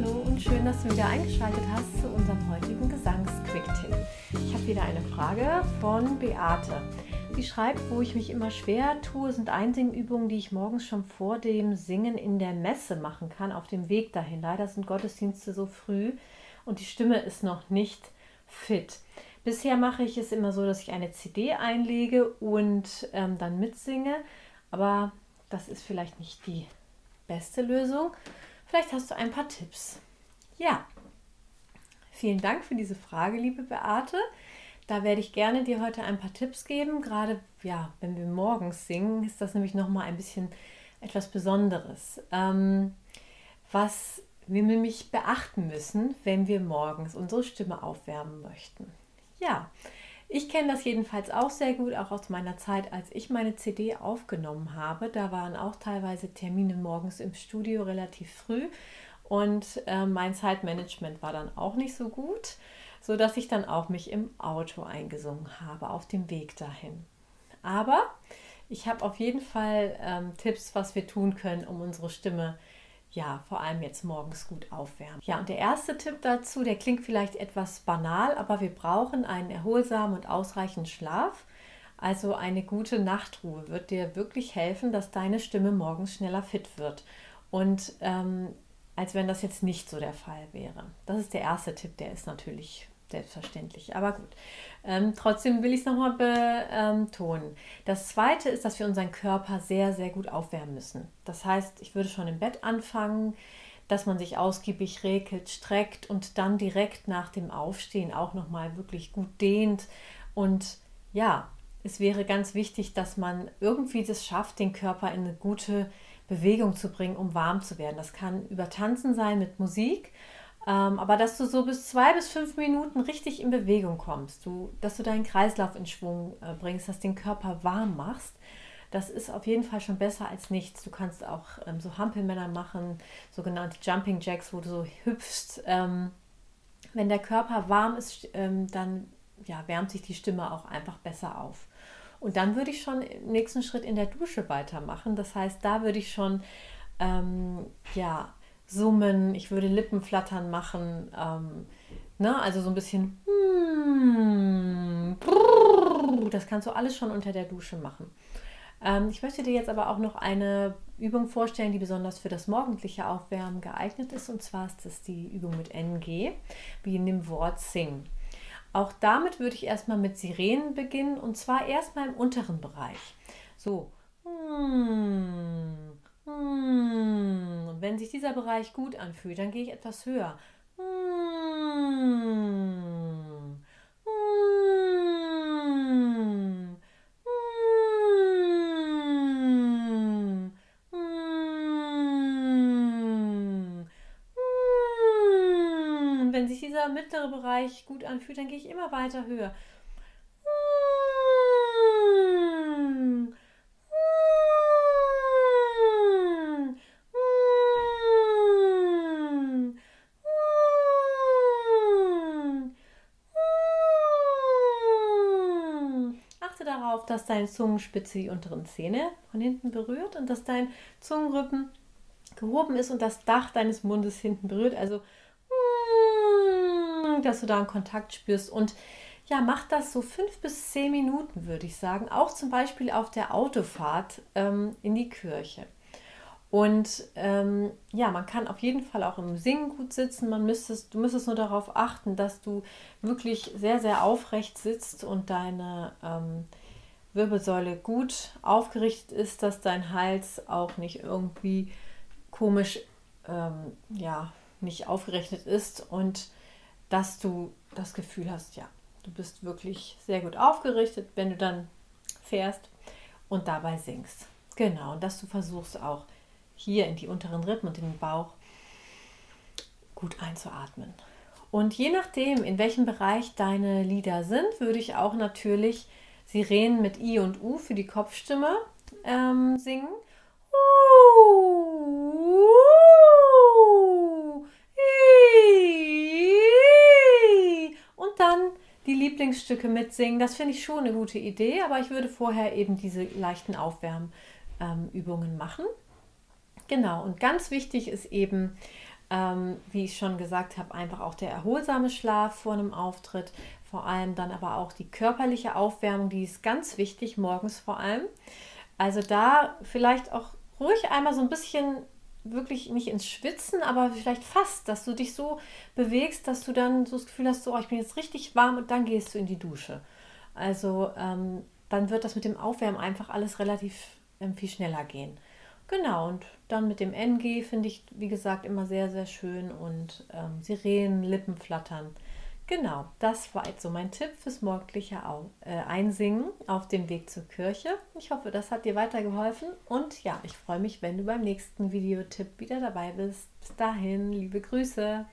Hallo und schön, dass du wieder eingeschaltet hast zu unserem heutigen Gesangsquick-Tipp. Ich habe wieder eine Frage von Beate. Sie schreibt, wo ich mich immer schwer tue, sind Einsingübungen, die ich morgens schon vor dem Singen in der Messe machen kann, auf dem Weg dahin. Leider sind Gottesdienste so früh und die Stimme ist noch nicht fit. Bisher mache ich es immer so, dass ich eine CD einlege und ähm, dann mitsinge, aber das ist vielleicht nicht die beste Lösung. Vielleicht hast du ein paar Tipps. Ja, vielen Dank für diese Frage, liebe Beate. Da werde ich gerne dir heute ein paar Tipps geben. Gerade ja, wenn wir morgens singen, ist das nämlich noch mal ein bisschen etwas Besonderes. Ähm, was wir nämlich beachten müssen, wenn wir morgens unsere Stimme aufwärmen möchten. Ja, ich kenne das jedenfalls auch sehr gut, auch aus meiner Zeit, als ich meine CD aufgenommen habe. Da waren auch teilweise Termine morgens im Studio relativ früh und äh, mein Zeitmanagement war dann auch nicht so gut, sodass ich dann auch mich im Auto eingesungen habe auf dem Weg dahin. Aber ich habe auf jeden Fall ähm, Tipps, was wir tun können, um unsere Stimme zu ja, vor allem jetzt morgens gut aufwärmen. Ja, und der erste Tipp dazu, der klingt vielleicht etwas banal, aber wir brauchen einen erholsamen und ausreichenden Schlaf. Also eine gute Nachtruhe wird dir wirklich helfen, dass deine Stimme morgens schneller fit wird. Und ähm, als wenn das jetzt nicht so der Fall wäre. Das ist der erste Tipp, der ist natürlich selbstverständlich. Aber gut, ähm, trotzdem will ich es nochmal betonen. Das zweite ist, dass wir unseren Körper sehr, sehr gut aufwärmen müssen. Das heißt, ich würde schon im Bett anfangen, dass man sich ausgiebig regelt, streckt und dann direkt nach dem Aufstehen auch nochmal wirklich gut dehnt. Und ja, es wäre ganz wichtig, dass man irgendwie das schafft, den Körper in eine gute Bewegung zu bringen, um warm zu werden. Das kann über Tanzen sein mit Musik ähm, aber dass du so bis zwei bis fünf Minuten richtig in Bewegung kommst, du, dass du deinen Kreislauf in Schwung äh, bringst, dass den Körper warm machst, das ist auf jeden Fall schon besser als nichts. Du kannst auch ähm, so Hampelmänner machen, sogenannte Jumping Jacks, wo du so hüpfst. Ähm, wenn der Körper warm ist, ähm, dann ja, wärmt sich die Stimme auch einfach besser auf. Und dann würde ich schon im nächsten Schritt in der Dusche weitermachen. Das heißt, da würde ich schon ähm, ja, summen, ich würde Lippenflattern machen, ähm, ne? also so ein bisschen, das kannst du alles schon unter der Dusche machen. Ähm, ich möchte dir jetzt aber auch noch eine Übung vorstellen, die besonders für das morgendliche Aufwärmen geeignet ist. Und zwar ist das die Übung mit NG, wie in dem Wort Sing. Auch damit würde ich erstmal mit Sirenen beginnen und zwar erstmal im unteren Bereich. So. Hm. Wenn sich dieser Bereich gut anfühlt, dann gehe ich etwas höher. Hm. Hm. Wenn sich dieser mittlere Bereich gut anfühlt, dann gehe ich immer weiter höher. Darauf, dass deine Zungenspitze die unteren Zähne von hinten berührt und dass dein Zungenrücken gehoben ist und das Dach deines Mundes hinten berührt. Also, mm, dass du da einen Kontakt spürst. Und ja, mach das so fünf bis zehn Minuten, würde ich sagen. Auch zum Beispiel auf der Autofahrt ähm, in die Kirche. Und ähm, ja, man kann auf jeden Fall auch im Singen gut sitzen. Man müsstest, du müsstest nur darauf achten, dass du wirklich sehr, sehr aufrecht sitzt und deine ähm, Wirbelsäule gut aufgerichtet ist, dass dein Hals auch nicht irgendwie komisch, ähm, ja, nicht aufgerechnet ist und dass du das Gefühl hast, ja, du bist wirklich sehr gut aufgerichtet, wenn du dann fährst und dabei singst. Genau, und dass du versuchst auch hier in die unteren Rippen und in den Bauch gut einzuatmen. Und je nachdem, in welchem Bereich deine Lieder sind, würde ich auch natürlich Sirenen mit I und U für die Kopfstimme ähm, singen. Und dann die Lieblingsstücke mitsingen. Das finde ich schon eine gute Idee, aber ich würde vorher eben diese leichten Aufwärmübungen machen. Genau, und ganz wichtig ist eben, Ähm, wie ich schon gesagt habe, einfach auch der erholsame Schlaf vor einem Auftritt. Vor allem dann aber auch die körperliche Aufwärmung, die ist ganz wichtig, morgens vor allem. Also da vielleicht auch ruhig einmal so ein bisschen wirklich nicht ins Schwitzen, aber vielleicht fast, dass du dich so bewegst, dass du dann so das Gefühl hast, so, oh, ich bin jetzt richtig warm und dann gehst du in die Dusche. Also ähm, dann wird das mit dem Aufwärmen einfach alles relativ ähm, viel schneller gehen. Genau, und dann mit dem NG finde ich, wie gesagt, immer sehr, sehr schön und ähm, Sirenen, Lippen flattern. Genau, das war jetzt so mein Tipp fürs morgendliche äh, Einsingen auf dem Weg zur Kirche. Ich hoffe, das hat dir weitergeholfen und ja, ich freue mich, wenn du beim nächsten Videotipp wieder dabei bist. Bis dahin, liebe Grüße.